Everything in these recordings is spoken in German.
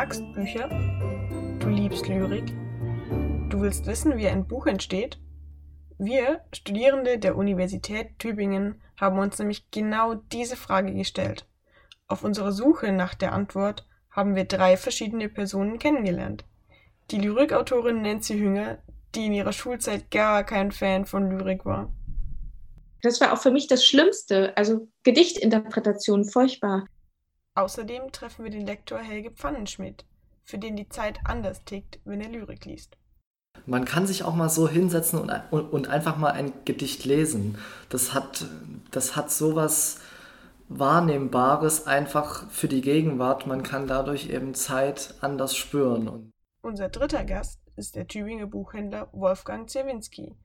magst Bücher, du liebst Lyrik, du willst wissen, wie ein Buch entsteht. Wir, Studierende der Universität Tübingen, haben uns nämlich genau diese Frage gestellt. Auf unserer Suche nach der Antwort haben wir drei verschiedene Personen kennengelernt. Die Lyrikautorin Nancy Hünger, die in ihrer Schulzeit gar kein Fan von Lyrik war. Das war auch für mich das Schlimmste, also Gedichtinterpretation, furchtbar. Außerdem treffen wir den Lektor Helge Pfannenschmidt, für den die Zeit anders tickt, wenn er Lyrik liest. Man kann sich auch mal so hinsetzen und, und, und einfach mal ein Gedicht lesen. Das hat, das hat sowas Wahrnehmbares einfach für die Gegenwart. Man kann dadurch eben Zeit anders spüren. Unser dritter Gast ist der Tübinger Buchhändler Wolfgang Zerwinski,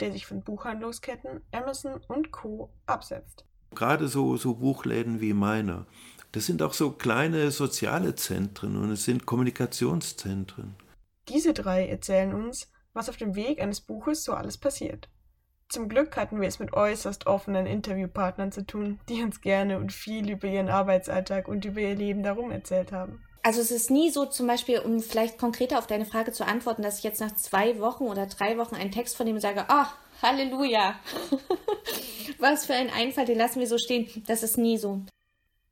der sich von Buchhandlungsketten Amazon und Co. absetzt. Gerade so, so Buchläden wie meiner, das sind auch so kleine soziale Zentren und es sind Kommunikationszentren. Diese drei erzählen uns, was auf dem Weg eines Buches so alles passiert. Zum Glück hatten wir es mit äußerst offenen Interviewpartnern zu tun, die uns gerne und viel über ihren Arbeitsalltag und über ihr Leben darum erzählt haben. Also es ist nie so zum Beispiel, um vielleicht konkreter auf deine Frage zu antworten, dass ich jetzt nach zwei Wochen oder drei Wochen einen Text von ihm sage, ah, oh, Halleluja. Was für ein Einfall, den lassen wir so stehen. Das ist nie so.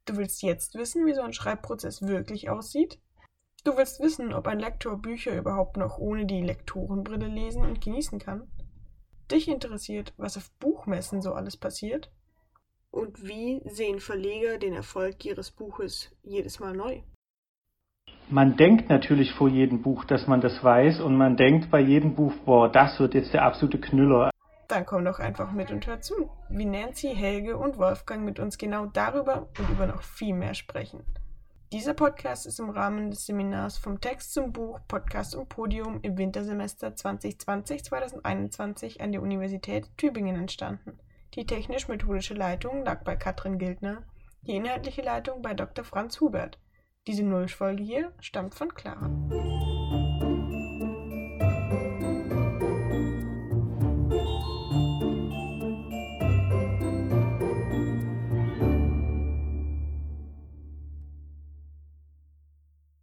Du willst jetzt wissen, wie so ein Schreibprozess wirklich aussieht? Du willst wissen, ob ein Lektor Bücher überhaupt noch ohne die Lektorenbrille lesen und genießen kann? dich interessiert, was auf Buchmessen so alles passiert? Und wie sehen Verleger den Erfolg ihres Buches jedes Mal neu? Man denkt natürlich vor jedem Buch, dass man das weiß und man denkt bei jedem Buch, boah, das wird jetzt der absolute Knüller. Dann komm doch einfach mit und hör zu, wie Nancy, Helge und Wolfgang mit uns genau darüber und über noch viel mehr sprechen. Dieser Podcast ist im Rahmen des Seminars vom Text zum Buch Podcast und Podium im Wintersemester 2020-2021 an der Universität Tübingen entstanden. Die technisch-methodische Leitung lag bei Katrin Gildner, die inhaltliche Leitung bei Dr. Franz Hubert. Diese Nullfolge hier stammt von Clara.